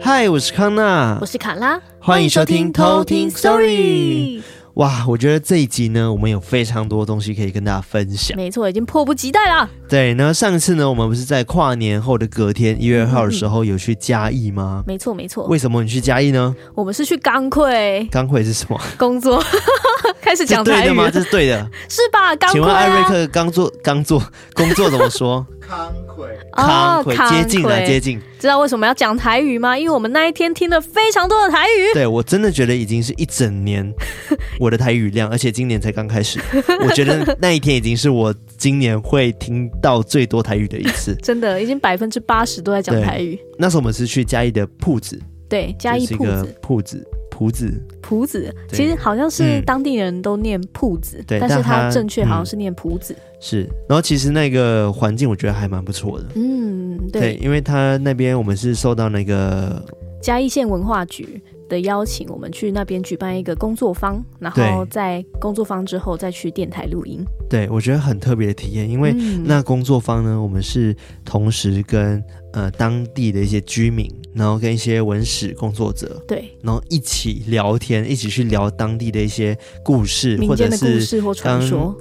嗨，我是康娜，我是卡拉，欢迎收听偷听 Story。哇，我觉得这一集呢，我们有非常多东西可以跟大家分享。没错，已经迫不及待了。对，那上次呢，我们不是在跨年后的隔天一月二号的时候有去嘉义吗？没错，没错。为什么你去嘉义呢？我们是去刚会。刚会是什么？工作。开始讲台语。对的吗？这是对的。是吧？请问艾瑞克刚做刚做工作怎么说？康亏。康奎，接近了，接近。知道为什么要讲台语吗？因为我们那一天听了非常多的台语。对，我真的觉得已经是一整年 我的台语量，而且今年才刚开始。我觉得那一天已经是我今年会听到最多台语的一次。真的，已经百分之八十都在讲台语。那时候我们是去嘉义的铺子，对，嘉义铺子，铺子，朴子，朴子。其实好像是当地人都念铺子，对、嗯，但是它正确好像是念朴子。嗯是，然后其实那个环境我觉得还蛮不错的。嗯，对，对，因为他那边我们是受到那个嘉义县文化局的邀请，我们去那边举办一个工作坊，然后在工作坊之后再去电台录音。对，我觉得很特别的体验，因为那工作坊呢，我们是同时跟呃当地的一些居民，然后跟一些文史工作者，对，然后一起聊天，一起去聊当地的一些故事，或者是。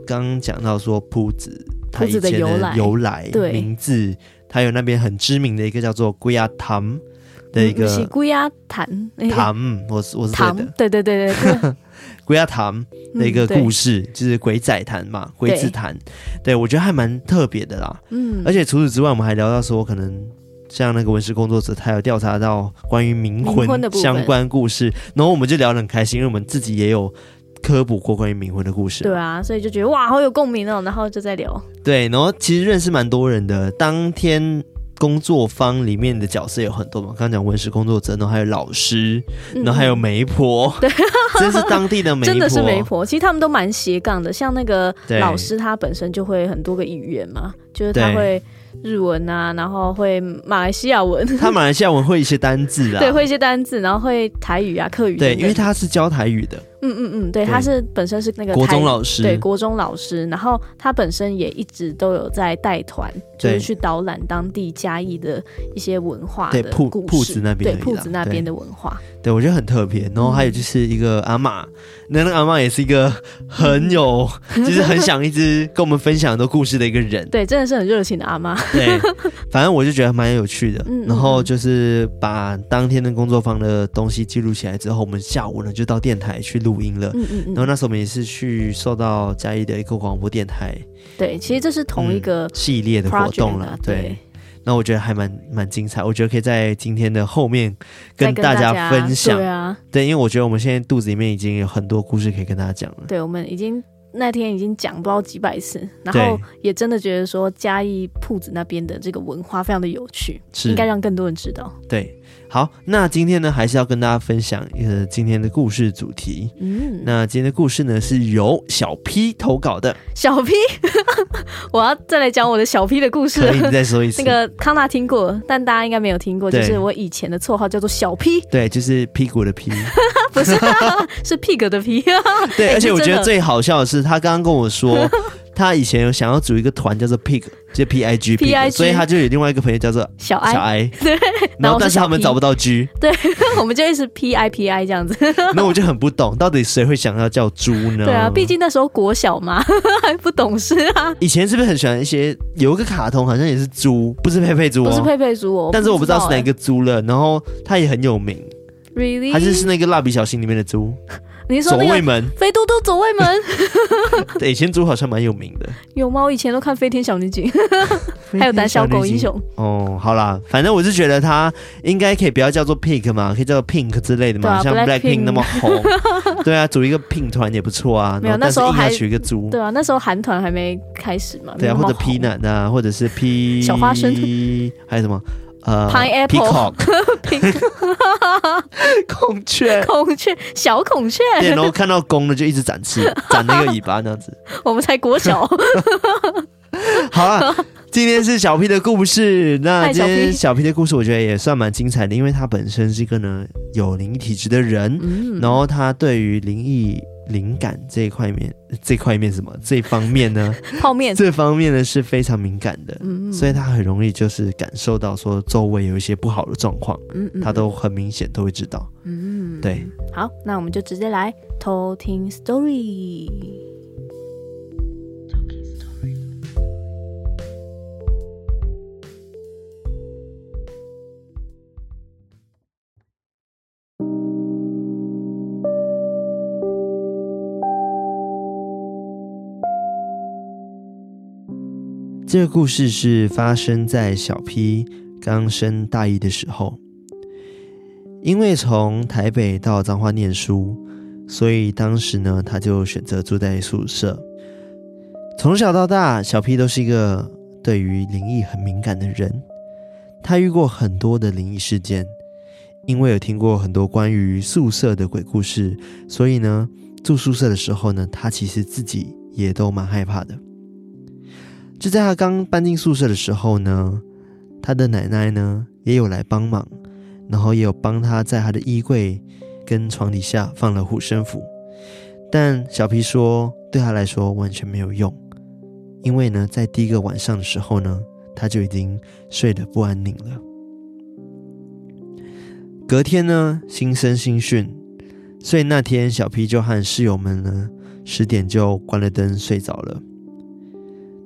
刚刚讲到说铺子，它以前的由来，由来对名字，它有那边很知名的一个叫做龟仔 潭的一个龟仔潭潭，我是我是对的，对对对对对。龟仔潭的一个故事，嗯、就是鬼仔潭嘛，鬼子潭，对，对我觉得还蛮特别的啦。嗯，而且除此之外，我们还聊到说，可能像那个文史工作者，他有调查到关于冥婚相关故事，然后我们就聊得很开心，因为我们自己也有科普过关于冥婚的故事。对啊，所以就觉得哇，好有共鸣哦，然后就在聊。对，然后其实认识蛮多人的。当天。工作坊里面的角色有很多嘛，刚刚讲文史工作者，然后还有老师，然后还有媒婆，对、嗯，真是当地的媒婆，真的是媒婆。其实他们都蛮斜杠的，像那个老师，他本身就会很多个语言嘛，就是他会日文啊，然后会马来西亚文，他马来西亚文会一些单字啊，对，会一些单字，然后会台语啊、客语，对，因为他是教台语的。嗯嗯嗯，对，他是本身是那个国中老师，对，国中老师，然后他本身也一直都有在带团，就是去导览当地嘉义的一些文化的故事，对，朴子那边，对，铺子那边的文化，对，我觉得很特别。然后还有就是一个阿嬷，那、嗯、那个阿嬷也是一个很有，就是很想一直跟我们分享很多故事的一个人，对，真的是很热情的阿妈。对，反正我就觉得蛮有趣的。嗯，然后就是把当天的工作坊的东西记录起来之后，我们下午呢就到电台去录。音了，嗯嗯嗯，然后那时候我们也是去受到嘉义的一个广播电台，对，其实这是同一个、嗯、系列的活动了，对。那我觉得还蛮蛮精彩，我觉得可以在今天的后面跟大家分享，对啊，对，因为我觉得我们现在肚子里面已经有很多故事可以跟大家讲了，对，我们已经那天已经讲不知道几百次，然后也真的觉得说嘉义铺子那边的这个文化非常的有趣，是。应该让更多人知道，对。好，那今天呢，还是要跟大家分享一个今天的故事主题。嗯，那今天的故事呢，是由小 P 投稿的。小 P，我要再来讲我的小 P 的故事。可以，你再说一次。那个康纳听过，但大家应该没有听过，就是我以前的绰号叫做小 P。对，就是屁股的 P，不是，是 pig 的 P。对，而且我觉得最好笑的是，他刚刚跟我说。他以前有想要组一个团叫做 Pig，就 P I G P，所以他就有另外一个朋友叫做小 I，小 I 对，然后但是他们找不到 G，对，我们就一直 P I P I 这样子。那我就很不懂，到底谁会想要叫猪呢？对啊，毕竟那时候国小嘛，还不懂事啊。以前是不是很喜欢一些有一个卡通，好像也是猪，不是佩佩猪，不是佩佩猪哦，但是我不知道是哪个猪了。然后它也很有名，Really？还是是那个蜡笔小新里面的猪？你说那个肥嘟嘟左卫门，对，以前猪好像蛮有名的。有吗？我以前都看飞天小女警，还有胆小狗英雄。哦，好啦，反正我是觉得他应该可以不要叫做 Pink 嘛，可以叫做 Pink 之类的嘛，啊、像 Black Pink 那么红。对啊，组一个 Pink 团也不错啊。没有，那时候还取一个猪。对啊，那时候韩团还没开始嘛。对啊，或者 Peanut 啊，或者是 P 小花生，还有什么？呃，Pineapple，孔雀，孔雀，小孔雀。对，然后看到公的就一直展翅，展那个尾巴那样子。我们才国小。好了，今天是小 P 的故事。那今天小 P 的故事，我觉得也算蛮精彩的，因为他本身是一个呢有灵异体质的人，嗯、然后他对于灵异灵感这一块面，这块面什么这方面呢？泡面这方面呢是非常敏感的，嗯，嗯，所以他很容易就是感受到说周围有一些不好的状况，嗯，嗯，他都很明显都会知道，嗯，对。好，那我们就直接来偷听 story。这个故事是发生在小 P 刚升大一的时候，因为从台北到彰化念书，所以当时呢，他就选择住在宿舍。从小到大，小 P 都是一个对于灵异很敏感的人，他遇过很多的灵异事件，因为有听过很多关于宿舍的鬼故事，所以呢，住宿舍的时候呢，他其实自己也都蛮害怕的。就在他刚搬进宿舍的时候呢，他的奶奶呢也有来帮忙，然后也有帮他在他的衣柜跟床底下放了护身符。但小 P 说，对他来说完全没有用，因为呢，在第一个晚上的时候呢，他就已经睡得不安宁了。隔天呢，新生新训，所以那天小 P 就和室友们呢十点就关了灯睡着了。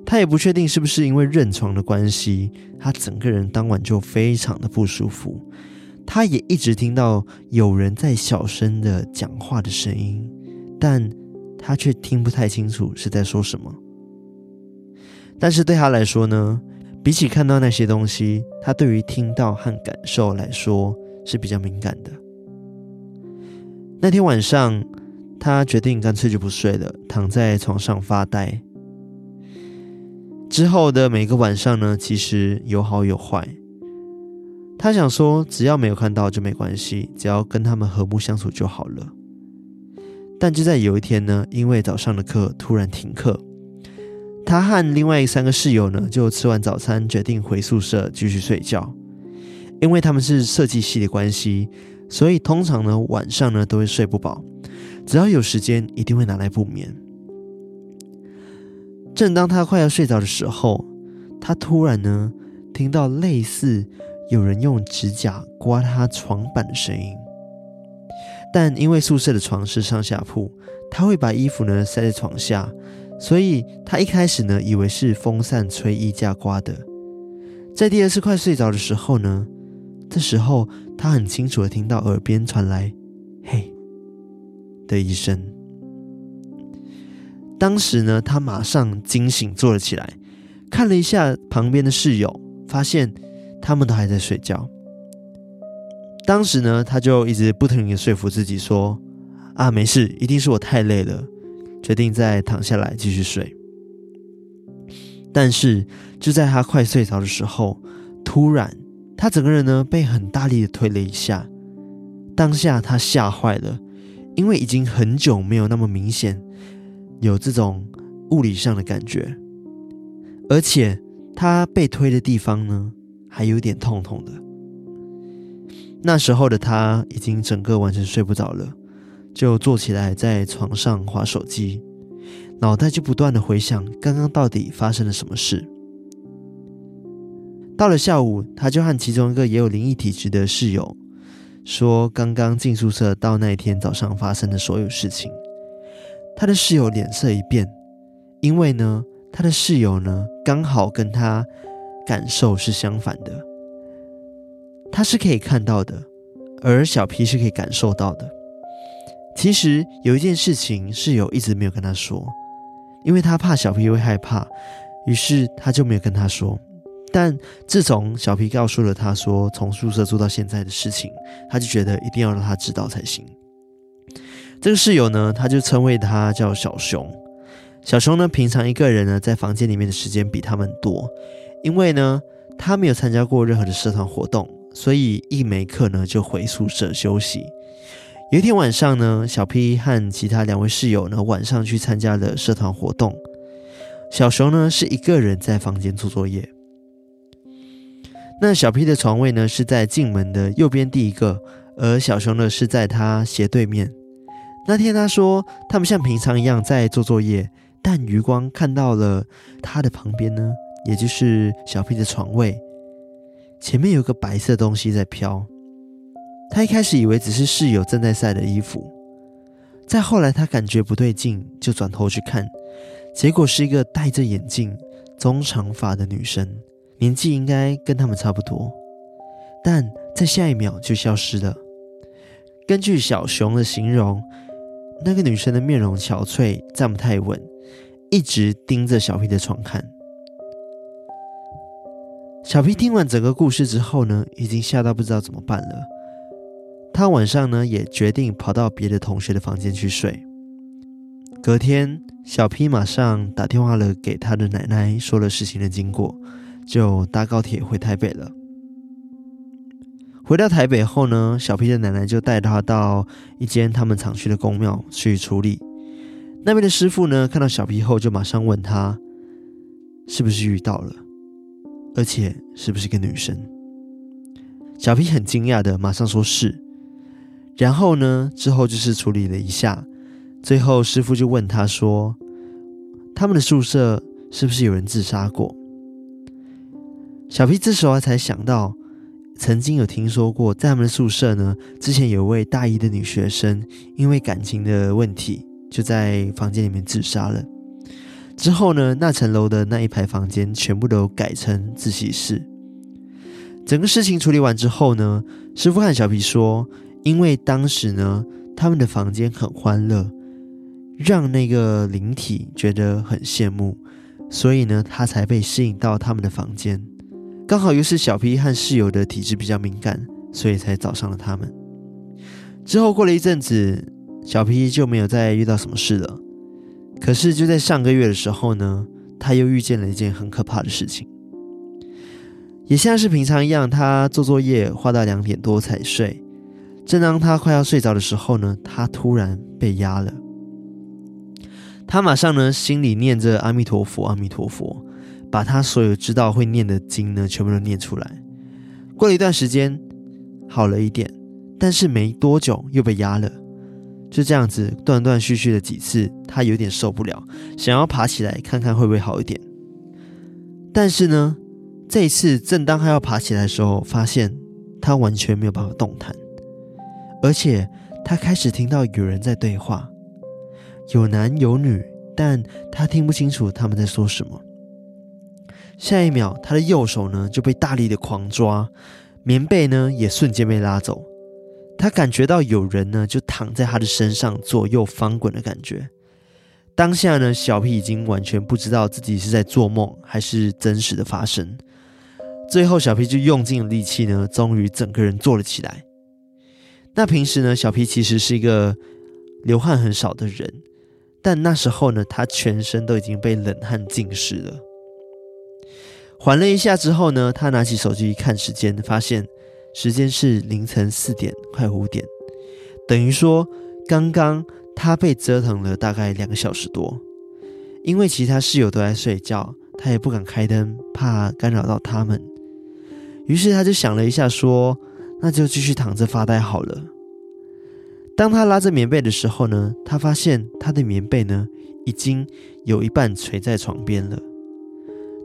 他也不确定是不是因为认床的关系，他整个人当晚就非常的不舒服。他也一直听到有人在小声的讲话的声音，但他却听不太清楚是在说什么。但是对他来说呢，比起看到那些东西，他对于听到和感受来说是比较敏感的。那天晚上，他决定干脆就不睡了，躺在床上发呆。之后的每个晚上呢，其实有好有坏。他想说，只要没有看到就没关系，只要跟他们和睦相处就好了。但就在有一天呢，因为早上的课突然停课，他和另外三个室友呢，就吃完早餐决定回宿舍继续睡觉。因为他们是设计系的关系，所以通常呢晚上呢都会睡不饱，只要有时间一定会拿来补眠。正当他快要睡着的时候，他突然呢听到类似有人用指甲刮他床板的声音。但因为宿舍的床是上下铺，他会把衣服呢塞在床下，所以他一开始呢以为是风扇吹衣架刮的。在第二次快睡着的时候呢，这时候他很清楚的听到耳边传来“嘿”的一声。当时呢，他马上惊醒，坐了起来，看了一下旁边的室友，发现他们都还在睡觉。当时呢，他就一直不停地说服自己说：“啊，没事，一定是我太累了。”决定再躺下来继续睡。但是就在他快睡着的时候，突然他整个人呢被很大力的推了一下。当下他吓坏了，因为已经很久没有那么明显。有这种物理上的感觉，而且他被推的地方呢，还有点痛痛的。那时候的他已经整个完全睡不着了，就坐起来在床上划手机，脑袋就不断的回想刚刚到底发生了什么事。到了下午，他就和其中一个也有灵异体质的室友说，刚刚进宿舍到那一天早上发生的所有事情。他的室友脸色一变，因为呢，他的室友呢刚好跟他感受是相反的，他是可以看到的，而小 P 是可以感受到的。其实有一件事情，室友一直没有跟他说，因为他怕小 P 会害怕，于是他就没有跟他说。但自从小 P 告诉了他说从宿舍住到现在的事情，他就觉得一定要让他知道才行。这个室友呢，他就称谓他叫小熊。小熊呢，平常一个人呢，在房间里面的时间比他们多，因为呢，他没有参加过任何的社团活动，所以一没课呢，就回宿舍休息。有一天晚上呢，小 P 和其他两位室友呢，晚上去参加了社团活动。小熊呢，是一个人在房间做作业。那小 P 的床位呢，是在进门的右边第一个，而小熊呢，是在他斜对面。那天他说，他们像平常一样在做作业，但余光看到了他的旁边呢，也就是小 P 的床位，前面有个白色东西在飘。他一开始以为只是室友正在晒的衣服，再后来他感觉不对劲，就转头去看，结果是一个戴着眼镜、中长发的女生，年纪应该跟他们差不多，但在下一秒就消失了。根据小熊的形容。那个女生的面容憔悴，站不太稳，一直盯着小 P 的床看。小 P 听完整个故事之后呢，已经吓到不知道怎么办了。他晚上呢也决定跑到别的同学的房间去睡。隔天，小 P 马上打电话了给他的奶奶，说了事情的经过，就搭高铁回台北了。回到台北后呢，小 P 的奶奶就带他到一间他们常去的宫庙去处理。那边的师傅呢，看到小 P 后就马上问他，是不是遇到了，而且是不是个女生？小 P 很惊讶的马上说是。然后呢，之后就是处理了一下，最后师傅就问他说，他们的宿舍是不是有人自杀过？小 P 这时候才想到。曾经有听说过，在他们的宿舍呢，之前有位大一的女学生，因为感情的问题，就在房间里面自杀了。之后呢，那层楼的那一排房间全部都改成自习室。整个事情处理完之后呢，师傅和小皮说，因为当时呢，他们的房间很欢乐，让那个灵体觉得很羡慕，所以呢，他才被吸引到他们的房间。刚好又是小 P 和室友的体质比较敏感，所以才找上了他们。之后过了一阵子，小 P 就没有再遇到什么事了。可是就在上个月的时候呢，他又遇见了一件很可怕的事情。也像是平常一样，他做作业画到两点多才睡。正当他快要睡着的时候呢，他突然被压了。他马上呢，心里念着阿弥陀佛，阿弥陀佛。把他所有知道会念的经呢，全部都念出来。过了一段时间，好了一点，但是没多久又被压了。就这样子断断续续的几次，他有点受不了，想要爬起来看看会不会好一点。但是呢，这一次正当他要爬起来的时候，发现他完全没有办法动弹，而且他开始听到有人在对话，有男有女，但他听不清楚他们在说什么。下一秒，他的右手呢就被大力的狂抓，棉被呢也瞬间被拉走。他感觉到有人呢就躺在他的身上左右翻滚的感觉。当下呢，小皮已经完全不知道自己是在做梦还是真实的发生。最后，小皮就用尽了力气呢，终于整个人坐了起来。那平时呢，小皮其实是一个流汗很少的人，但那时候呢，他全身都已经被冷汗浸湿了。缓了一下之后呢，他拿起手机一看时间，发现时间是凌晨四点快五点，等于说刚刚他被折腾了大概两个小时多。因为其他室友都在睡觉，他也不敢开灯，怕干扰到他们。于是他就想了一下，说：“那就继续躺着发呆好了。”当他拉着棉被的时候呢，他发现他的棉被呢已经有一半垂在床边了。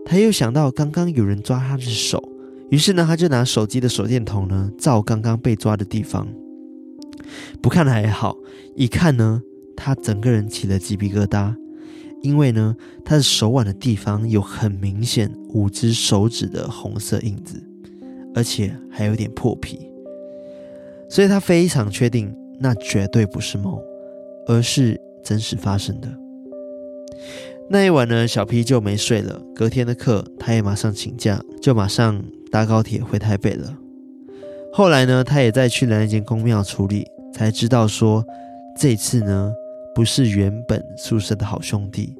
他又想到刚刚有人抓他的手，于是呢，他就拿手机的手电筒呢照刚刚被抓的地方。不看还好，一看呢，他整个人起了鸡皮疙瘩，因为呢，他的手腕的地方有很明显五只手指的红色印子，而且还有点破皮，所以他非常确定那绝对不是梦，而是真实发生的。那一晚呢，小 P 就没睡了。隔天的课，他也马上请假，就马上搭高铁回台北了。后来呢，他也再去了那间宫庙处理，才知道说，这次呢，不是原本宿舍的好兄弟，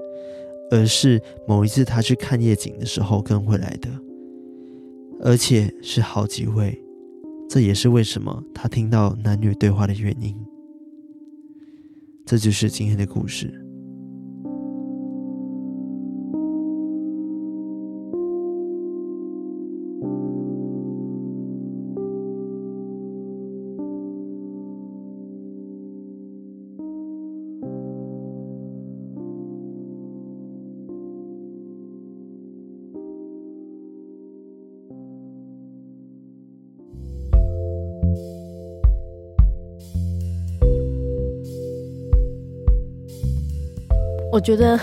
而是某一次他去看夜景的时候跟回来的，而且是好几位。这也是为什么他听到男女对话的原因。这就是今天的故事。我觉得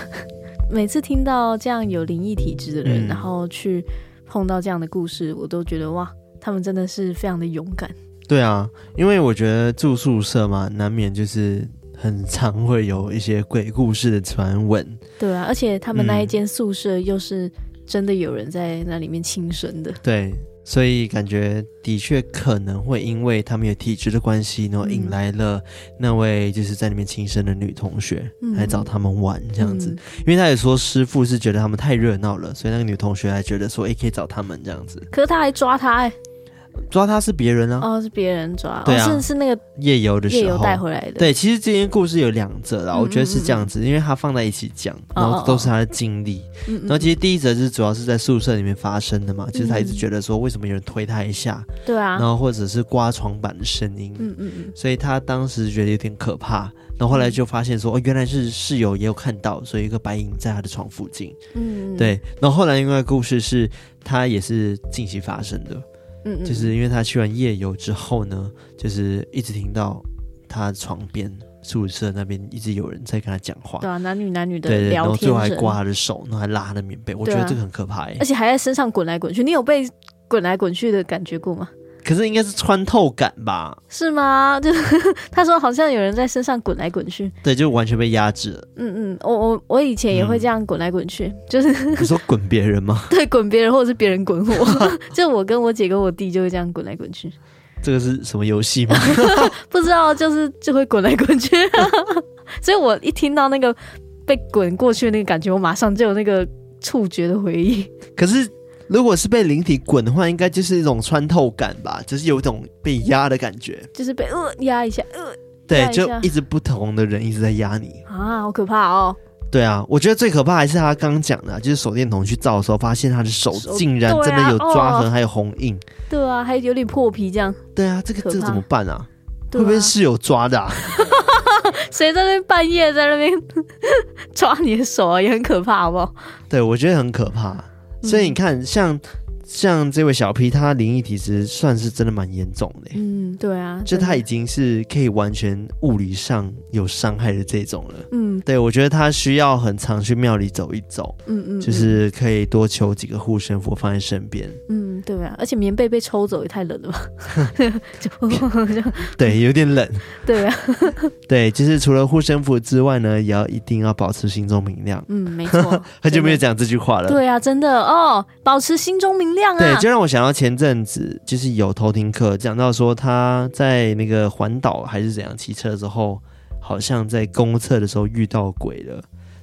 每次听到这样有灵异体质的人，嗯、然后去碰到这样的故事，我都觉得哇，他们真的是非常的勇敢。对啊，因为我觉得住宿舍嘛，难免就是很常会有一些鬼故事的传闻。对啊，而且他们那一间宿舍又是真的有人在那里面轻生的。对。所以感觉的确可能会因为他们有体质的关系，然后引来了那位就是在里面轻生的女同学来找他们玩这样子。嗯、因为他也说师傅是觉得他们太热闹了，所以那个女同学还觉得说，哎，可以找他们这样子。可是他还抓他哎。抓他是别人啊，哦，是别人抓，对啊，哦、是是那个夜游的时候。夜游带回来的。对，其实这件故事有两则啦，我觉得是这样子，因为他放在一起讲，然后都是他的经历。嗯，然后其实第一则是主要是在宿舍里面发生的嘛，就是他一直觉得说为什么有人推他一下，对啊，然后或者是刮床板的声音，嗯嗯嗯，所以他当时觉得有点可怕，然后后来就发现说哦，原来是室友也有看到，所以一个白影在他的床附近，嗯，对，然后后来另外故事是他也是近期发生的。嗯，就是因为他去完夜游之后呢，就是一直听到他床边宿舍那边一直有人在跟他讲话，对啊，男女男女的对，聊天，然后最后还刮他的手，然后还拉他的棉被，我觉得这个很可怕耶，而且还在身上滚来滚去，你有被滚来滚去的感觉过吗？可是应该是穿透感吧？是吗？就是 他说好像有人在身上滚来滚去，对，就完全被压制了。嗯嗯，我我我以前也会这样滚来滚去，嗯、就是 你说滚别人吗？对，滚别人或者是别人滚我，就我跟我姐跟我弟就会这样滚来滚去。这个是什么游戏吗？不知道，就是就会滚来滚去。所以我一听到那个被滚过去的那个感觉，我马上就有那个触觉的回忆。可是。如果是被灵体滚的话，应该就是一种穿透感吧，就是有一种被压的感觉，就是被呃压一下，呃，对，就一直不同的人一直在压你啊，好可怕哦。对啊，我觉得最可怕还是他刚刚讲的，就是手电筒去照的时候，发现他的手竟然真的有抓痕，还有红印。对啊，还有点破皮这样。对啊，这个这个怎么办啊？会不会是室友抓的啊？谁在那半夜在那边抓你的手啊？也很可怕，好不好？对，我觉得很可怕。所以你看，像像这位小 P，他灵异体质算是真的蛮严重的。嗯，对啊，就他已经是可以完全物理上有伤害的这种了。嗯，对，我觉得他需要很常去庙里走一走。嗯嗯，就是可以多求几个护身符放在身边。嗯，对啊，而且棉被被抽走也太冷了吧？就对，有点冷。对啊，对，就是除了护身符之外呢，也要一定要保持心中明亮。嗯，没错，很久没有讲这句话了。对啊，真的哦，保持心中明对，就让我想到前阵子就是有偷听课讲到说他在那个环岛还是怎样骑车之后，好像在公厕的时候遇到鬼了，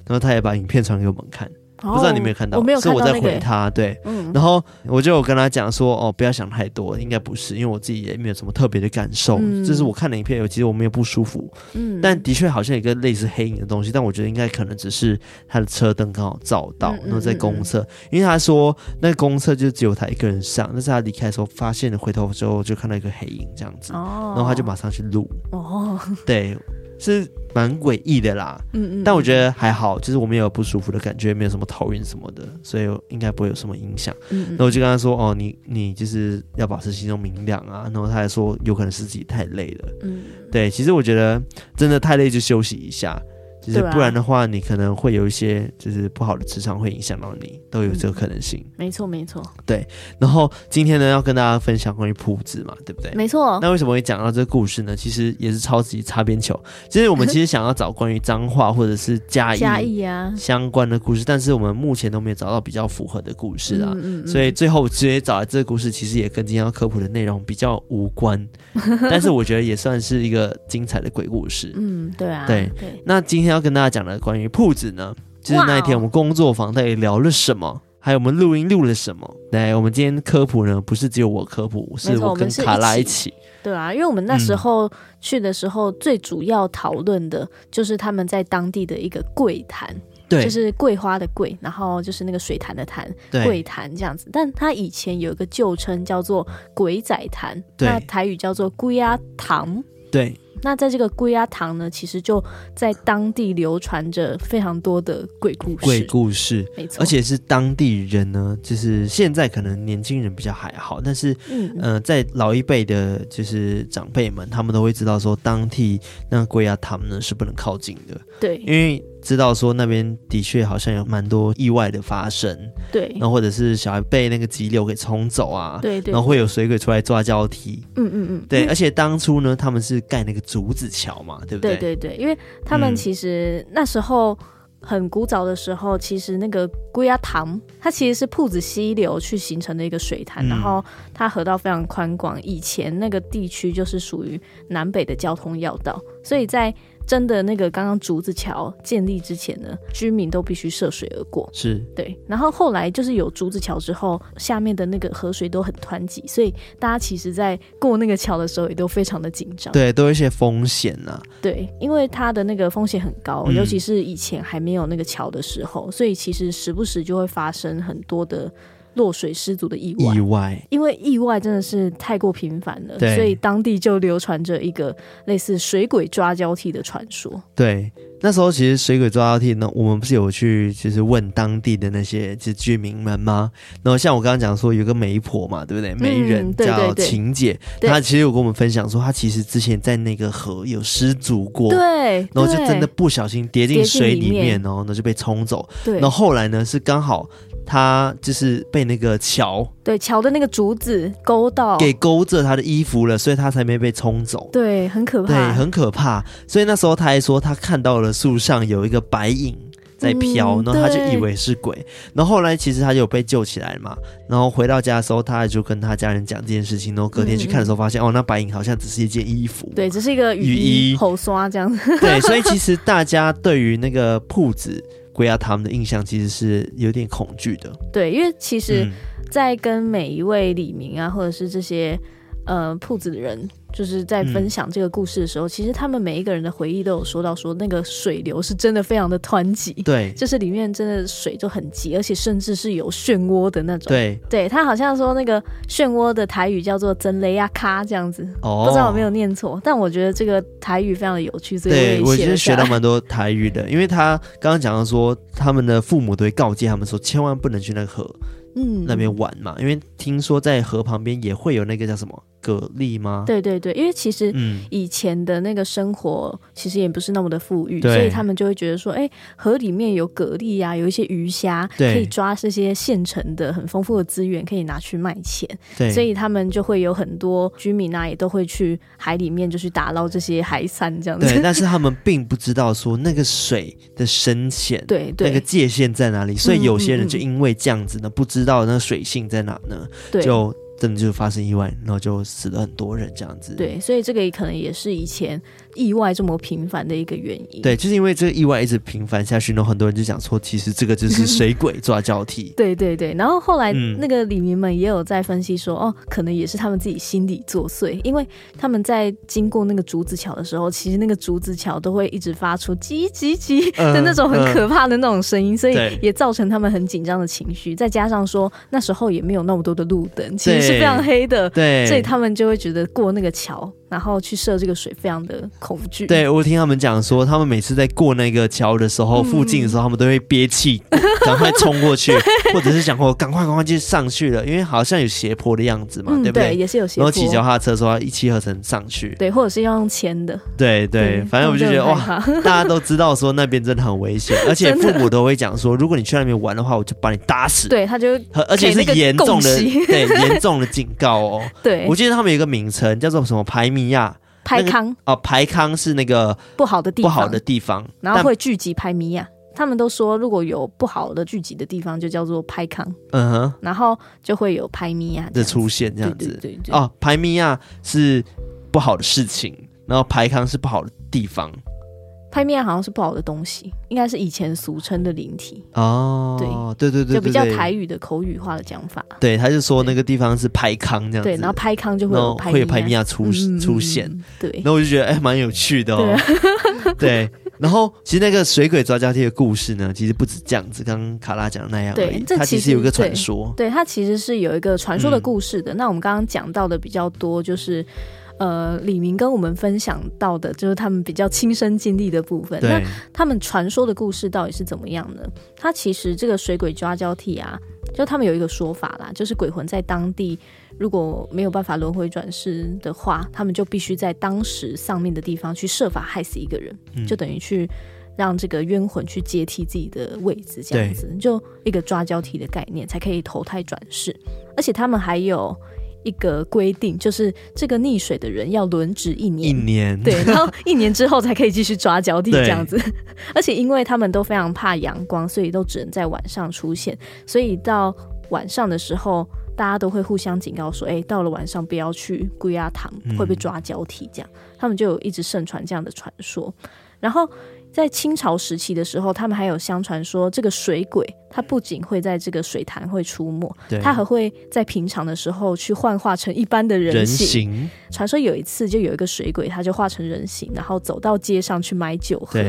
然后他也把影片传给我们看。不知道你有没有看到？我没有看到那个。是我在回他，对，嗯，然后我就有跟他讲说，哦，不要想太多，应该不是，因为我自己也没有什么特别的感受，嗯，这是我看了影片，有其实我没有不舒服，嗯，但的确好像有一个类似黑影的东西，但我觉得应该可能只是他的车灯刚好照到，然后在公厕，因为他说那个公厕就只有他一个人上，但是他离开的时候发现了，回头之后就看到一个黑影这样子，哦，然后他就马上去录，哦，对。是蛮诡异的啦，嗯嗯，但我觉得还好，就是我没有不舒服的感觉，没有什么头晕什么的，所以应该不会有什么影响。嗯，嗯，那我就跟他说，哦，你你就是要保持心中明亮啊。然后他还说，有可能是自己太累了。嗯，对，其实我觉得真的太累就休息一下。就是不然的话，你可能会有一些就是不好的磁场会影响到你，都有这个可能性。没错，没错。对，然后今天呢，要跟大家分享关于铺子嘛，对不对？没错。那为什么会讲到这个故事呢？其实也是超级擦边球。其实我们其实想要找关于脏话或者是嘉义嘉义啊相关的故事，但是我们目前都没有找到比较符合的故事啊。嗯嗯。所以最后直接找来这个故事，其实也跟今天要科普的内容比较无关，但是我觉得也算是一个精彩的鬼故事。嗯，对啊。对对。那今天要跟大家讲的关于铺子呢，就是那一天我们工作房到底聊了什么，还有我们录音录了什么。对，我们今天科普呢，不是只有我科普，是我跟卡拉一起。对啊，因为我们那时候去的时候，最主要讨论的就是他们在当地的一个柜坛，对，就是桂花的桂，然后就是那个水潭的潭，桂潭这样子。但它以前有一个旧称叫做鬼仔潭，那台语叫做龟鸭塘。对。那在这个龟鸭塘呢，其实就在当地流传着非常多的鬼故事。鬼故事，没错，而且是当地人呢，就是现在可能年轻人比较还好，但是，嗯、呃，在老一辈的，就是长辈们，他们都会知道说，当地那龟鸭塘呢是不能靠近的。对，因为。知道说那边的确好像有蛮多意外的发生，对，然后或者是小孩被那个急流给冲走啊，对对，然后会有水鬼出来抓交替，嗯嗯嗯，对，而且当初呢，他们是盖那个竹子桥嘛，对不对？对对对，因为他们其实那时候很古早的时候，其实那个龟鸭塘它其实是铺子溪流去形成的一个水潭，嗯、然后它河道非常宽广，以前那个地区就是属于南北的交通要道，所以在真的那个刚刚竹子桥建立之前呢，居民都必须涉水而过。是对，然后后来就是有竹子桥之后，下面的那个河水都很湍急，所以大家其实在过那个桥的时候也都非常的紧张。对，都有一些风险呐、啊。对，因为它的那个风险很高，尤其是以前还没有那个桥的时候，嗯、所以其实时不时就会发生很多的。落水失足的意外，意外，因为意外真的是太过频繁了，所以当地就流传着一个类似水鬼抓交替的传说。对，那时候其实水鬼抓交替呢，我们不是有去就是问当地的那些就是居民们吗？然后像我刚刚讲说有个媒婆嘛，对不对？媒人叫晴姐，她其实有跟我们分享说，她其实之前在那个河有失足过，对，然后就真的不小心跌进水里面然后，那就被冲走。对，然后后来呢是刚好。他就是被那个桥，对，桥的那个竹子勾到，给勾着他的衣服了，所以他才没被冲走。对，很可怕，对，很可怕。所以那时候他还说，他看到了树上有一个白影在飘，嗯、然后他就以为是鬼。然后后来其实他就有被救起来嘛。然后回到家的时候，他就跟他家人讲这件事情。然后隔天去看的时候，发现、嗯、哦，那白影好像只是一件衣服，对，只是一个雨衣、后刷这样子。对，所以其实大家对于那个铺子。龟仔塘的印象其实是有点恐惧的，对，因为其实，在跟每一位李明啊，或者是这些呃铺子的人，就是在分享这个故事的时候，嗯、其实他们每一个人的回忆都有说到，说那个水流是真的非常的湍急，对，就是里面真的水就很急，而且甚至是有漩涡的那种，对，对他好像说那个漩涡的台语叫做“真雷亚卡”这样子，哦，不知道有没有念错，但我觉得这个台语非常的有趣，所以对我觉得学到蛮多台语的，因为他刚刚讲到说，他们的父母都会告诫他们说，千万不能去那个河。嗯，那边玩嘛，因为听说在河旁边也会有那个叫什么蛤蜊吗？对对对，因为其实以前的那个生活其实也不是那么的富裕，嗯、所以他们就会觉得说，哎，河里面有蛤蜊呀、啊，有一些鱼虾，可以抓这些现成的很丰富的资源，可以拿去卖钱。对，所以他们就会有很多居民啊，也都会去海里面就去打捞这些海产这样子。对，但是他们并不知道说那个水的深浅，对对，那个界限在哪里，所以有些人就因为这样子呢，不知道。知道那个水性在哪呢？对，就真的就发生意外，然后就死了很多人这样子。对，所以这个也可能也是以前。意外这么频繁的一个原因，对，就是因为这个意外一直频繁下去，然后很多人就讲说，其实这个就是水鬼抓交替。对对对，然后后来那个李民们也有在分析说，嗯、哦，可能也是他们自己心理作祟，因为他们在经过那个竹子桥的时候，其实那个竹子桥都会一直发出叽叽叽的那种很可怕的那种声音，嗯嗯、所以也造成他们很紧张的情绪。再加上说那时候也没有那么多的路灯，其实是非常黑的，对，所以他们就会觉得过那个桥。然后去涉这个水，非常的恐惧。对，我听他们讲说，他们每次在过那个桥的时候，嗯、附近的时候，他们都会憋气，赶快冲过去，或者是想说赶快赶快就上去了，因为好像有斜坡的样子嘛，嗯、对不对？对，也是有斜坡。然后骑脚踏车说要一气呵成上去，对，或者是要用牵的。对对，对反正我就觉得哇，大家都知道说那边真的很危险，而且父母都会讲说，如果你去那边玩的话，我就把你打死。对，他就而且是严重的，对严重的警告哦。对，我记得他们有一个名称叫做什么排米亚。排康、那个、哦，排康是那个不好的地方，不好的地方，然后会聚集排米亚。他们都说，如果有不好的聚集的地方，就叫做排康。嗯哼，然后就会有排米亚的出现，这样子。对对。哦，排米亚是不好的事情，然后排康是不好的地方。拍面好像是不好的东西，应该是以前俗称的灵体哦。对对对对，就比较台语的口语化的讲法。对，他就说那个地方是拍康这样子。对，然后拍康就会有会有拍面出出现。对，然后我就觉得哎，蛮有趣的哦。对，然后其实那个水鬼抓交替的故事呢，其实不止这样子，刚刚卡拉讲的那样而已。它其实有一个传说。对，它其实是有一个传说的故事的。那我们刚刚讲到的比较多就是。呃李明跟我们分享到的，就是他们比较亲身经历的部分。那他们传说的故事到底是怎么样呢？他其实这个水鬼抓交替啊，就他们有一个说法啦，就是鬼魂在当地如果没有办法轮回转世的话，他们就必须在当时丧命的地方去设法害死一个人，嗯、就等于去。让这个冤魂去接替自己的位置，这样子就一个抓交替的概念，才可以投胎转世。而且他们还有一个规定，就是这个溺水的人要轮值一年，一年对，然后一年之后才可以继续抓交替这样子。而且因为他们都非常怕阳光，所以都只能在晚上出现。所以到晚上的时候，大家都会互相警告说：“哎，到了晚上不要去龟鸭塘，会被抓交替。”这样，嗯、他们就有一直盛传这样的传说。然后。在清朝时期的时候，他们还有相传说，这个水鬼他不仅会在这个水潭会出没，他还会在平常的时候去幻化成一般的人形。人形。传说有一次，就有一个水鬼，他就化成人形，然后走到街上去买酒喝，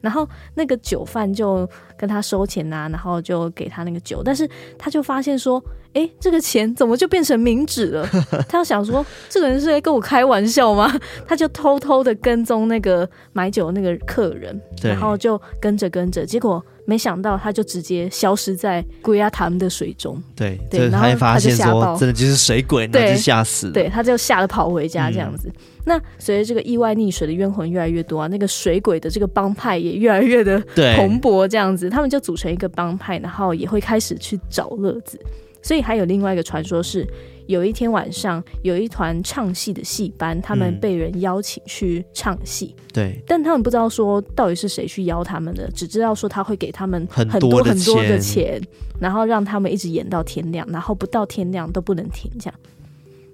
然后那个酒贩就跟他收钱呐、啊，然后就给他那个酒，但是他就发现说。哎，这个钱怎么就变成冥纸了？他就想说，这个人是在跟我开玩笑吗？他就偷偷的跟踪那个买酒的那个客人，然后就跟着跟着，结果没想到他就直接消失在龟鸭潭的水中。对对，然后他就吓到，真的就是水鬼，那就吓死了。对，他就吓得跑回家这样子。嗯、那随着这个意外溺水的冤魂越来越多啊，那个水鬼的这个帮派也越来越的蓬勃，这样子，他们就组成一个帮派，然后也会开始去找乐子。所以还有另外一个传说是，有一天晚上有一团唱戏的戏班，他们被人邀请去唱戏。嗯，对，但他们不知道说到底是谁去邀他们的，只知道说他会给他们很多很多的钱，然后让他们一直演到天亮，然后不到天亮都不能停这样。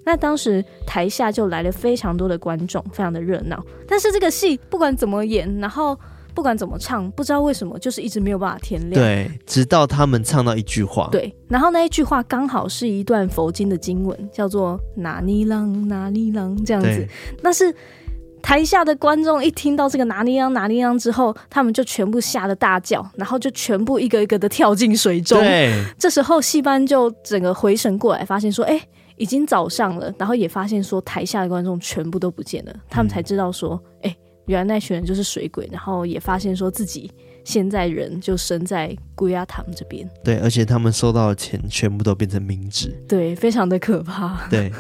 那当时台下就来了非常多的观众，非常的热闹。但是这个戏不管怎么演，然后。不管怎么唱，不知道为什么，就是一直没有办法天亮。对，直到他们唱到一句话。对，然后那一句话刚好是一段佛经的经文，叫做“哪尼郎，哪尼郎”这样子。那是台下的观众一听到这个“哪尼郎，哪尼郎”之后，他们就全部吓得大叫，然后就全部一个一个的跳进水中。对，这时候戏班就整个回神过来，发现说：“哎，已经早上了。”然后也发现说，台下的观众全部都不见了，他们才知道说：“哎。”原来那群人就是水鬼，然后也发现说自己现在人就生在龟鸭塘这边。对，而且他们收到的钱全部都变成冥纸。对，非常的可怕。对。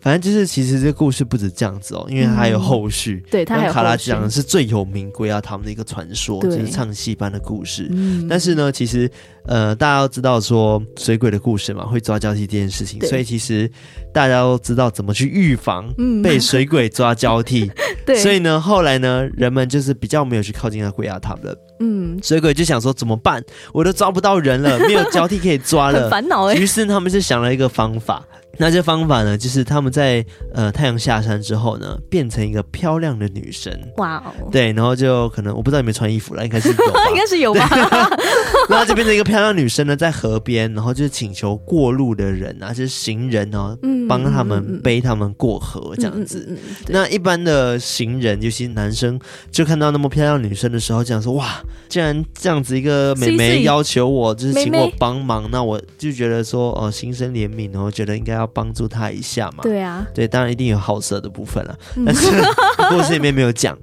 反正就是，其实这个故事不止这样子哦，因为它还有后续。嗯、对，他还有卡拉讲的是最有名龟鸭潭的一个传说，就是唱戏班的故事。嗯、但是呢，其实呃，大家都知道说水鬼的故事嘛，会抓交替这件事情，所以其实大家都知道怎么去预防被水鬼抓交替。嗯、对，所以呢，后来呢，人们就是比较没有去靠近那鬼压塔了。嗯，水鬼就想说怎么办？我都抓不到人了，没有交替可以抓了，烦恼哎。于是他们就想了一个方法。那这方法呢，就是他们在呃太阳下山之后呢，变成一个漂亮的女生。哇哦！对，然后就可能我不知道有没有穿衣服了，应该是有吧，应该是有吧。然后就变成一个漂亮女生呢，在河边，然后就是请求过路的人啊，就是行人哦，帮他们背他们过河这样子。嗯嗯嗯嗯、那一般的行人，尤其是男生，就看到那么漂亮女生的时候，这样说哇，既然这样子一个美眉要求我，就是请我帮忙，妹妹那我就觉得说哦、呃，心生怜悯，然后觉得应该要。帮助他一下嘛？对啊，对，当然一定有好色的部分了，但是 故事里面没有讲。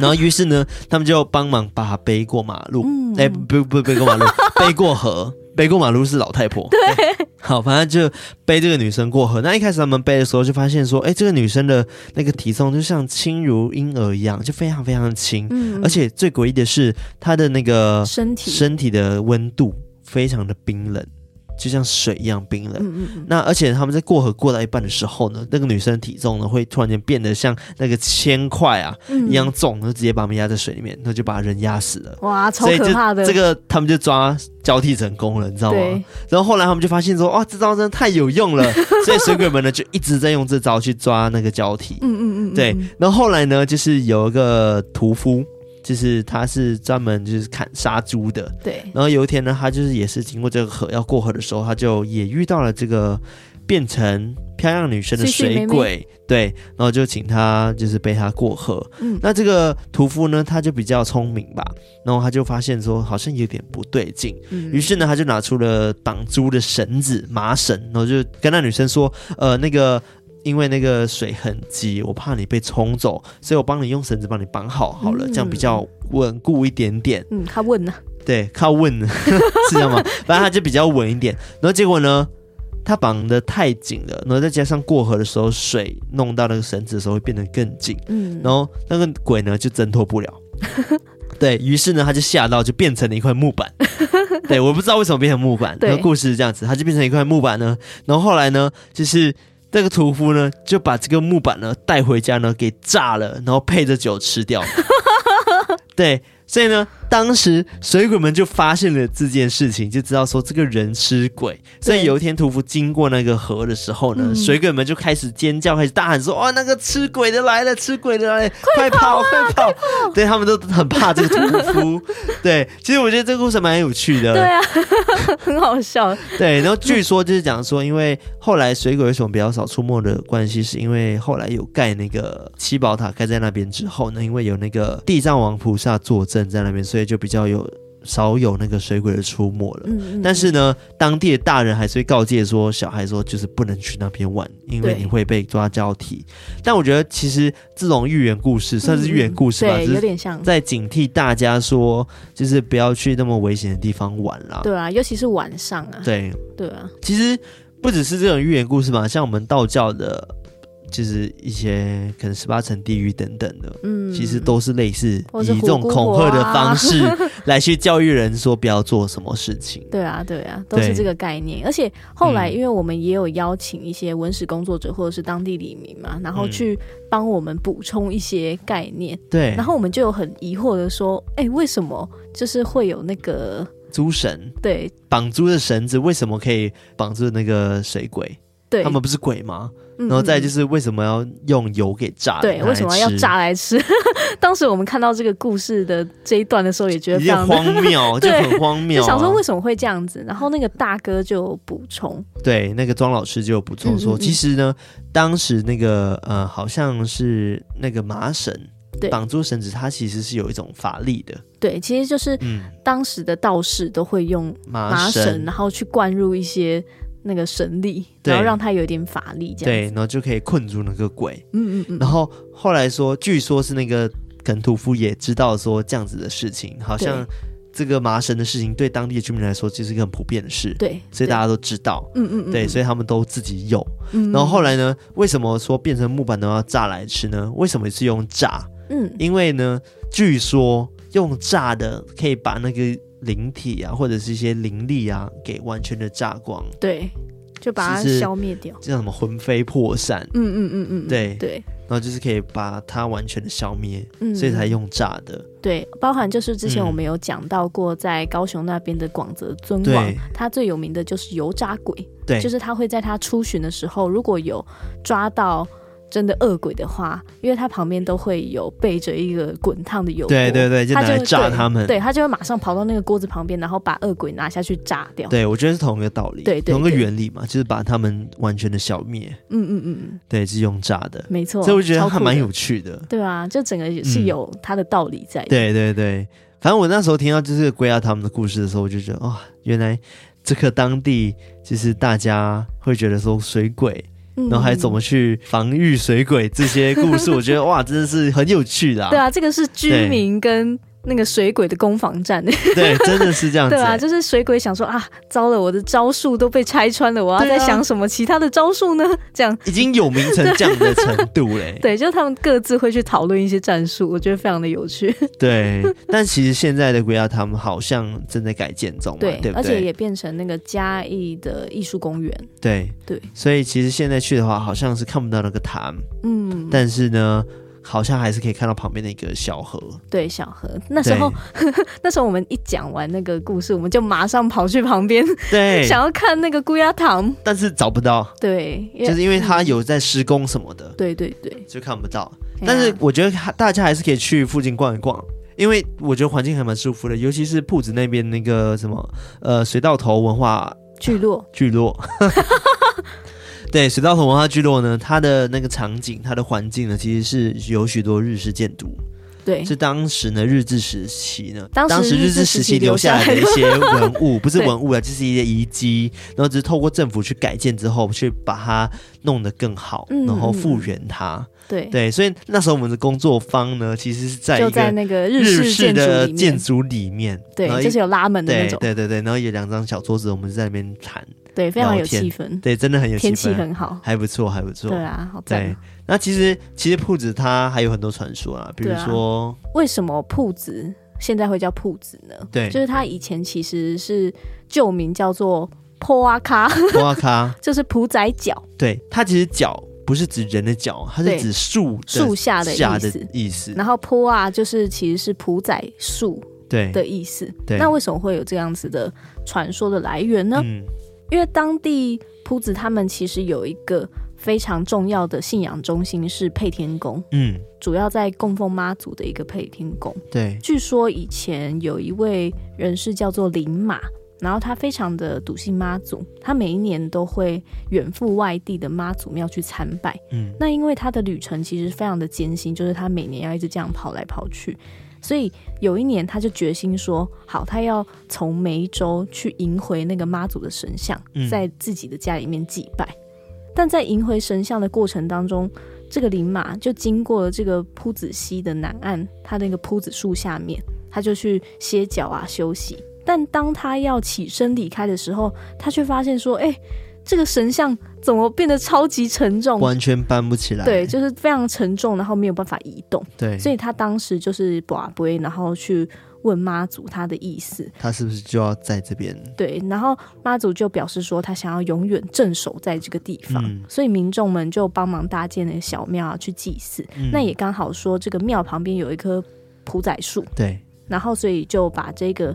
然后于是呢，他们就帮忙把他背过马路。哎、嗯，不不背过马路，背过河，背过马路是老太婆。对，好，反正就背这个女生过河。那一开始他们背的时候，就发现说，哎，这个女生的那个体重就像轻如婴儿一样，就非常非常的轻。嗯，而且最诡异的是，她的那个身体身体的温度非常的冰冷。就像水一样冰冷。嗯嗯，那而且他们在过河过到一半的时候呢，那个女生的体重呢会突然间变得像那个铅块啊、嗯、一样重，就直接把他们压在水里面，那就把人压死了。哇，超可怕的！这个他们就抓交替成功了，你知道吗？然后后来他们就发现说，哇，这招真的太有用了，所以水鬼们呢就一直在用这招去抓那个交替。嗯嗯嗯，对。然后后来呢，就是有一个屠夫。就是他是专门就是砍杀猪的，对。然后有一天呢，他就是也是经过这个河要过河的时候，他就也遇到了这个变成漂亮女生的水鬼，对。然后就请他就是背他过河。嗯。那这个屠夫呢，他就比较聪明吧，然后他就发现说好像有点不对劲，嗯。于是呢，他就拿出了绑猪的绳子麻绳，然后就跟那女生说，呃，那个。因为那个水很急，我怕你被冲走，所以我帮你用绳子帮你绑好好了，嗯、这样比较稳固一点点。嗯，他问呢？对，靠问呢，是这样吗？反正他就比较稳一点。然后结果呢，他绑的太紧了，然后再加上过河的时候水弄到那个绳子的时候会变得更紧。嗯，然后那个鬼呢就挣脱不了。对，于是呢，他就吓到，就变成了一块木板。对，我不知道为什么变成木板。那个故事是这样子，他就变成一块木板呢。然后后来呢，就是。这个屠夫呢，就把这个木板呢带回家呢，给炸了，然后配着酒吃掉。对。所以呢，当时水鬼们就发现了这件事情，就知道说这个人吃鬼。所以有一天屠夫经过那个河的时候呢，水鬼们就开始尖叫，开始大喊说：“哇，那个吃鬼的来了，吃鬼的来了，快跑，快跑！”对，他们都很怕这个屠夫。对，其实我觉得这个故事蛮有趣的。对啊，很好笑。对，然后据说就是讲说，因为后来水鬼为什么比较少出没的关系，是因为后来有盖那个七宝塔盖在那边之后呢，因为有那个地藏王菩萨坐镇在那边，所以就比较有少有那个水鬼的出没了。嗯嗯，但是呢，当地的大人还是会告诫说，小孩说就是不能去那边玩，因为你会被抓交替。但我觉得其实这种寓言故事算是寓言故事吧，有点像在警惕大家说，就是不要去那么危险的地方玩啦。对啊，尤其是晚上啊。对对啊，其实不只是这种寓言故事嘛，像我们道教的。就是一些可能十八层地狱等等的，嗯，其实都是类似以这种恐吓的方式 来去教育人说不要做什么事情。对啊，对啊，都是这个概念。而且后来，因为我们也有邀请一些文史工作者或者是当地里民嘛，然后去帮我们补充一些概念。对，然后我们就有很疑惑的说，哎，为什么就是会有那个猪神？对，绑猪的绳子为什么可以绑住那个水鬼？对，他们不是鬼吗？然后再就是为什么要用油给炸？对，为什么要炸来吃？当时我们看到这个故事的这一段的时候，也觉得非常荒谬，就很荒谬，就想说为什么会这样子？然后那个大哥就补充，对，那个庄老师就补充说，其实呢，当时那个呃，好像是那个麻绳绑住绳子，它其实是有一种法力的。对，其实就是当时的道士都会用麻绳，然后去灌入一些。那个神力，然后让他有点法力，这样对，然后就可以困住那个鬼。嗯嗯嗯。然后后来说，据说是那个肯屠夫也知道说这样子的事情，好像这个麻绳的事情对当地的居民来说就是一个很普遍的事。对，所以大家都知道。嗯嗯嗯。对，所以他们都自己有。嗯。然后后来呢？为什么说变成木板都要炸来吃呢？为什么是用炸？嗯，因为呢，据说用炸的可以把那个。灵体啊，或者是一些灵力啊，给完全的炸光，对，就把它消灭掉，这叫什么魂飞魄散？嗯嗯嗯嗯，对。对，然后就是可以把它完全的消灭，嗯，所以才用炸的。对，包含就是之前我们有讲到过，在高雄那边的广泽尊王，嗯、他最有名的就是油炸鬼，对，就是他会在他出巡的时候，如果有抓到。真的恶鬼的话，因为他旁边都会有备着一个滚烫的油锅，对对对，就拿来炸他们。对，他就会马上跑到那个锅子旁边，然后把恶鬼拿下去炸掉。对，我觉得是同一个道理，对，对，对，同一个原理嘛，就是把他们完全的消灭。嗯嗯嗯，对，是用炸的，没错。所以我觉得还蛮有趣的。对啊，就整个也是有它的道理在。嗯。对对对，反正我那时候听到就是归亚他们的故事的时候，我就觉得哇，原来这个当地就是大家会觉得说水鬼。然后还怎么去防御水鬼这些故事，我觉得哇，真的是很有趣的。对啊，这个是居民跟。那个水鬼的攻防战，对，真的是这样子。对啊，就是水鬼想说啊，糟了，我的招数都被拆穿了，我要再想什么其他的招数呢？这样已经有名成这样的程度嘞。对，就他们各自会去讨论一些战术，我觉得非常的有趣。对，但其实现在的龟鸭他们好像正在改建中，对，对，而且也变成那个嘉义的艺术公园。对对，所以其实现在去的话，好像是看不到那个塔，嗯，但是呢。好像还是可以看到旁边的一个小河，对，小河。那时候，那时候我们一讲完那个故事，我们就马上跑去旁边，对，想要看那个龟鸭塘，但是找不到，对，就是因为它有在施工什么的，对对对，就看不到。但是我觉得大家还是可以去附近逛一逛，因为我觉得环境还蛮舒服的，尤其是铺子那边那个什么呃水道头文化聚落，聚落。对，水稻头文化聚落呢，它的那个场景，它的环境呢，其实是有许多日式建筑。对，是当时呢日治时期呢，当时日治时期留下来的一些文物，不是 文物啊，就是一些遗迹，然后只是透过政府去改建之后，去把它弄得更好，然后复原它。对。对，所以那时候我们的工作方呢，其实是在就在那个日式的建筑里面，对，就是有拉门的那种，对对对，然后有两张小桌子，我们在那边谈，对，非常有气氛，对，真的很有气氛，天气很好，还不错，还不错，对啊，好对。那其实其实铺子它还有很多传说啊，比如说为什么铺子现在会叫铺子呢？对，就是它以前其实是旧名叫做坡阿卡，坡阿卡 就是朴仔脚，对，它其实脚。不是指人的脚，它是指树树下的下的意思。然后坡啊，就是其实是普仔树对。的意思。对，那为什么会有这样子的传说的来源呢？嗯，因为当地铺子他们其实有一个非常重要的信仰中心是配天宫，嗯，主要在供奉妈祖的一个配天宫。对，据说以前有一位人士叫做林马。然后他非常的笃信妈祖，他每一年都会远赴外地的妈祖庙去参拜。嗯，那因为他的旅程其实非常的艰辛，就是他每年要一直这样跑来跑去，所以有一年他就决心说，好，他要从梅州去迎回那个妈祖的神像，在自己的家里面祭拜。嗯、但在迎回神像的过程当中，这个林马就经过了这个铺子溪的南岸，他那个铺子树下面，他就去歇脚啊休息。但当他要起身离开的时候，他却发现说：“哎、欸，这个神像怎么变得超级沉重，完全搬不起来。”对，就是非常沉重，然后没有办法移动。对，所以他当时就是跋杯，然后去问妈祖他的意思，他是不是就要在这边？对，然后妈祖就表示说，他想要永远镇守在这个地方，嗯、所以民众们就帮忙搭建了个小庙啊，去祭祀。嗯、那也刚好说，这个庙旁边有一棵朴仔树，对，然后所以就把这个。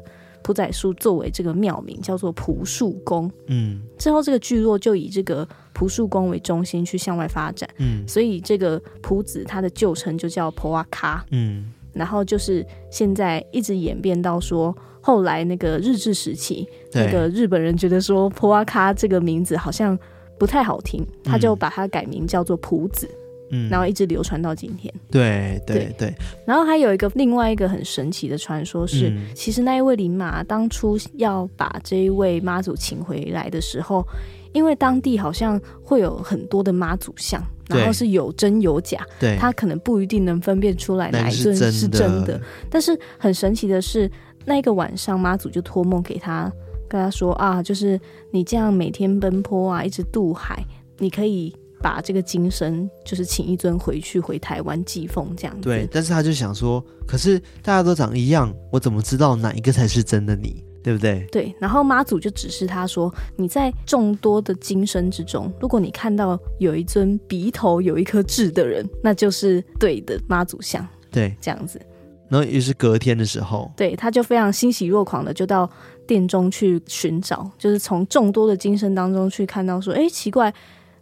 朴仔树作为这个庙名叫做朴树宫，嗯，之后这个聚落就以这个朴树宫为中心去向外发展，嗯，所以这个朴子它的旧称就叫坡哇卡，嗯，然后就是现在一直演变到说，后来那个日治时期，那个日本人觉得说坡哇卡这个名字好像不太好听，他就把它改名叫做朴子。嗯，然后一直流传到今天。对对对，然后还有一个另外一个很神奇的传说是，嗯、其实那一位林马当初要把这一位妈祖请回来的时候，因为当地好像会有很多的妈祖像，然后是有真有假，对，他可能不一定能分辨出来哪一尊是真的。真的，但是很神奇的是，那一个晚上妈祖就托梦给他，跟他说啊，就是你这样每天奔波啊，一直渡海，你可以。把这个金身就是请一尊回去回台湾祭奉这样子。对，但是他就想说，可是大家都长一样，我怎么知道哪一个才是真的你？对不对？对。然后妈祖就指示他说：“你在众多的金身之中，如果你看到有一尊鼻头有一颗痣的人，那就是对的妈祖像。”对，这样子。然后于是隔天的时候，对，他就非常欣喜若狂的就到殿中去寻找，就是从众多的金身当中去看到说：“哎，奇怪。”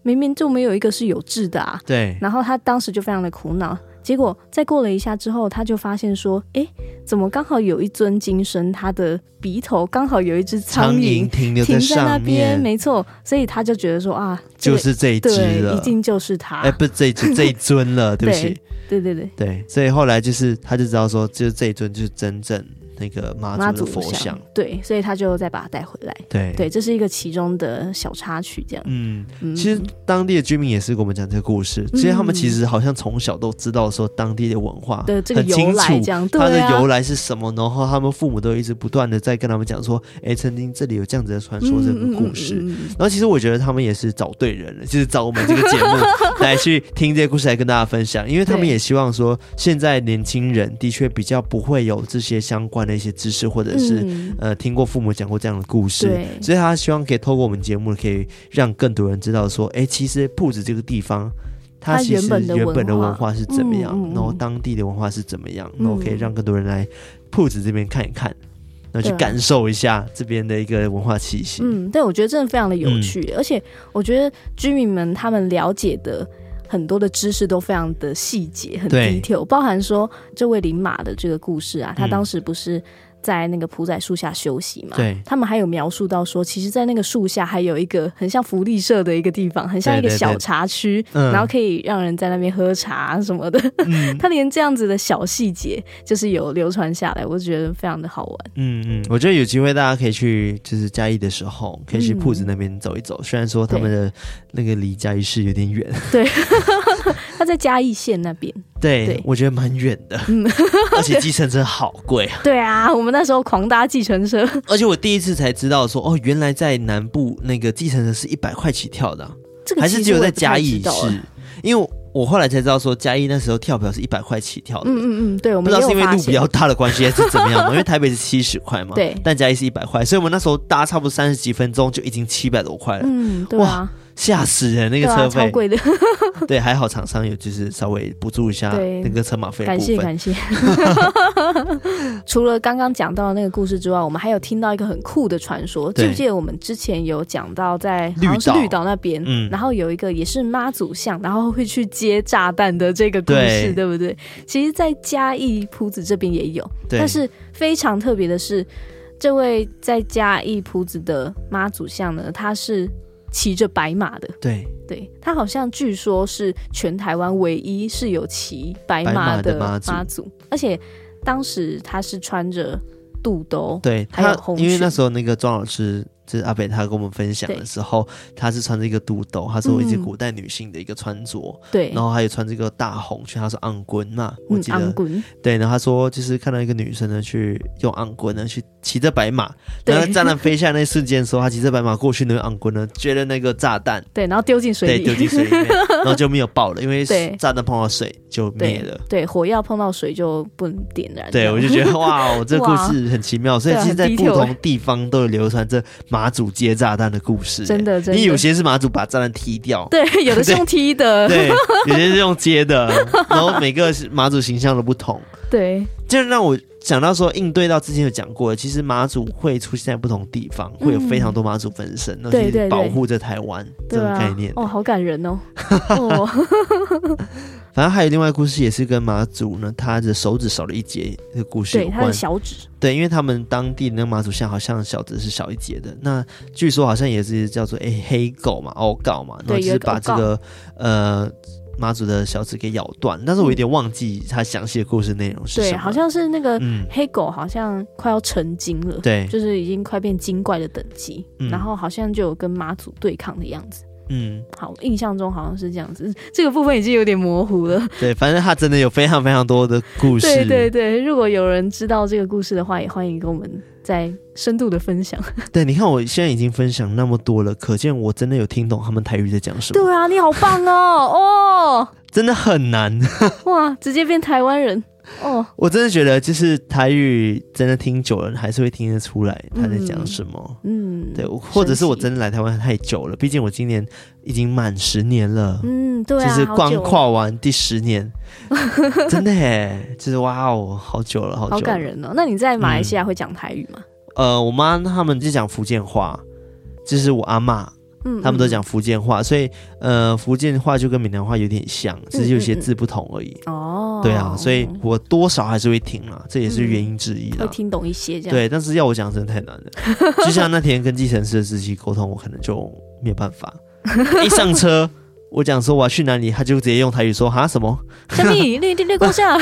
明明就没有一个是有痣的啊！对，然后他当时就非常的苦恼。结果再过了一下之后，他就发现说：“哎，怎么刚好有一尊金身，他的鼻头刚好有一只苍蝇停留在上，停在那边，没错。”所以他就觉得说：“啊，这个、就是这一只了，一定就是他。”哎，不这一只，这一尊了，对不起，对对对对，对。所以后来就是，他就知道说，就是这一尊就是真正。那个妈祖的佛像，对，所以他就再把它带回来。对对，这是一个其中的小插曲，这样。嗯，其实当地的居民也是跟我们讲这个故事。其实他们其实好像从小都知道说当地的文化的这个由来，这样，它的由来是什么。然后他们父母都一直不断的在跟他们讲说，哎，曾经这里有这样子的传说，这个故事。然后其实我觉得他们也是找对人了，就是找我们这个节目来去听这些故事，来跟大家分享。因为他们也希望说，现在年轻人的确比较不会有这些相关的一些知识，或者是、嗯、呃听过父母讲过这样的故事，所以他希望可以透过我们节目，可以让更多人知道说，哎，其实铺子这个地方，它其实原本的文化。是怎么样，嗯、然后当地的文化是怎么样，嗯、然后可以让更多人来铺子这边看一看，然后去感受一下这边的一个文化气息。嗯，对，我觉得真的非常的有趣，嗯、而且我觉得居民们他们了解的。很多的知识都非常的细节，很 detail，包含说这位林马的这个故事啊，他当时不是在那个朴仔树下休息嘛。对，他们还有描述到说，其实，在那个树下还有一个很像福利社的一个地方，很像一个小茶区，然后可以让人在那边喝茶什么的。嗯，他连这样子的小细节，就是有流传下来，我觉得非常的好玩。嗯嗯，我觉得有机会大家可以去，就是嘉义的时候，可以去铺子那边走一走。嗯、虽然说他们的那个离嘉义市有点远，对。他在嘉义县那边，对，对我觉得蛮远的，嗯，而且计程车好贵啊。对啊，我们那时候狂搭计程车，而且我第一次才知道说，哦，原来在南部那个计程车是一百块起跳的，啊，这个还是只有在嘉义市，因为我后来才知道说嘉义那时候跳票是一百块起跳的。嗯嗯嗯，对，我们不知道是因为路比较大的关系还是怎么样嘛？因为台北是七十块嘛，对，但嘉义是一百块，所以我们那时候搭差不多三十几分钟就已经七百多块了。嗯，对啊。吓死人！那个车费、啊、超贵的，对，还好厂商有就是稍微补助一下那个车马费。感谢感谢。除了刚刚讲到的那个故事之外，我们还有听到一个很酷的传说。记不记得我们之前有讲到在好像是绿岛那边，嗯，然后有一个也是妈祖像，然后会去接炸弹的这个故事，对，对不对？其实，在嘉义朴子这边也有，但是非常特别的是，这位在嘉义朴子的妈祖像呢，他是。骑着白马的，对。对，他好像据说是全台湾唯一是有骑白马的妈祖，而且当时他是穿着肚兜，对，还有红，因为那时候那个庄老师。就是阿北他跟我们分享的时候，他是穿着一个肚兜，他说一些古代女性的一个穿着，对、嗯，然后还有穿这个大红裙，他说昂棍嘛，我记得，嗯、对，然后他说就是看到一个女生呢，去用昂棍呢去骑着白马，然后炸弹飞下那瞬间，的时候 他骑着白马过去，那个昂棍呢，撅了那个炸弹，对，然后丢进水里，对，丢进水里面，然后就没有爆了，因为 炸弹碰到水就灭了。对，对，火药碰到水就不能点燃，对，我就觉得哇，我这个故事 很奇妙，所以其实在不同地方都有流传着。马祖接炸弹的故事，真的，真的，你有些是马祖把炸弹踢掉，对，有的是用踢的，对，对，有些是用接的，然后每个马祖形象都不同，对，就让我想到说，应对到之前有讲过，其实马祖会出现在不同地方，会有非常多马祖分身，那就是保护着台湾这种概念，哦，好感人哦。哦 反正还有另外故事，也是跟马祖呢，他的手指少了一节的故事有关。对，他的小指。对，因为他们当地那个马祖像好像小指是少一节的。那据说好像也是叫做诶、欸、黑狗嘛，欧狗嘛，然后就是把这个呃马祖的小指给咬断。但是我有点忘记他详细的故事内容是什么。对，好像是那个黑狗好像快要成精了，对、嗯，就是已经快变精怪的等级，然后好像就有跟妈祖对抗的样子。嗯，好，印象中好像是这样子，这个部分已经有点模糊了。对，反正他真的有非常非常多的故事。对对对，如果有人知道这个故事的话，也欢迎跟我们再深度的分享。对，你看我现在已经分享那么多了，可见我真的有听懂他们台语在讲什么。对啊，你好棒哦！哦，真的很难哇，直接变台湾人。哦，我真的觉得，就是台语真的听久了，还是会听得出来他在讲什么。嗯，对，或者是我真的来台湾太久了，毕竟我今年已经满十年了。嗯，对啊，就是光跨完第十年，真的耶，就是哇哦，好久了，好久了，好感人哦。那你在马来西亚会讲台语吗？嗯、呃，我妈他们就讲福建话，就是我阿嬷。他们都讲福建话，所以呃，福建话就跟闽南话有点像，只是有些字不同而已。哦、嗯，对啊，所以我多少还是会听啦，这也是原因之一啦。会听懂一些这样。对，但是要我讲真的太难了。就像那天跟计程车司机沟通，我可能就没有办法。一上车。我讲说我要去哪里，他就直接用台语说哈什么？小米，你你你过下。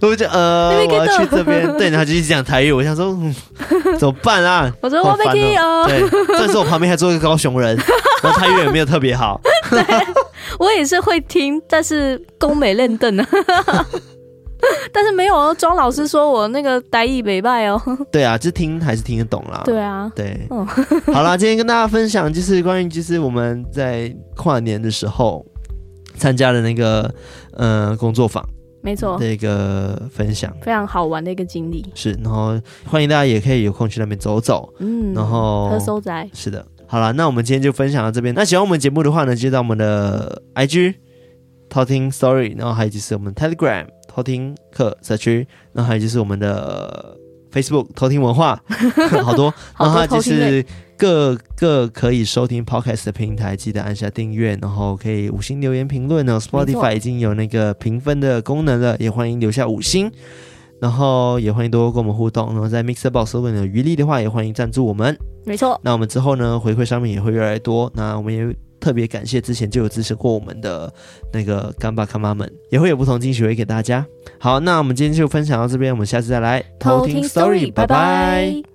我就呃，我要去这边，对，然后就一直讲台语。我想说，嗯、怎么办啊？我说我没听哦。对，但是我旁边还坐一个高雄人，然后台语也没有特别好。对，我也是会听，但是宫美练邓啊。但是没有哦，庄老师说我那个台语北拜哦。对啊，就听还是听得懂啦。对啊，对。嗯、好啦，今天跟大家分享就是关于就是我们在跨年的时候参加的那个呃工作坊，没错，这个分享非常好玩的一个经历。是，然后欢迎大家也可以有空去那边走走。嗯，然后喝收仔。是的，好了，那我们今天就分享到这边。那喜欢我们节目的话呢，就到我们的 IG Talking Story，然后还有就是我们 Telegram。偷听课社区，然后还有就是我们的 Facebook 偷听文化，好多，然后就是各个可以收听 Podcast 的平台，记得按下订阅，然后可以五星留言评论哦。Spotify 已经有那个评分的功能了，也欢迎留下五星。然后也欢迎多多跟我们互动。然后在 Mixer Box 如果你有余力的话，也欢迎赞助我们。没错。那我们之后呢，回馈上面也会越来越多。那我们也特别感谢之前就有支持过我们的那个干爸干妈们，也会有不同惊喜会给大家。好，那我们今天就分享到这边，我们下次再来偷听 Story，拜拜。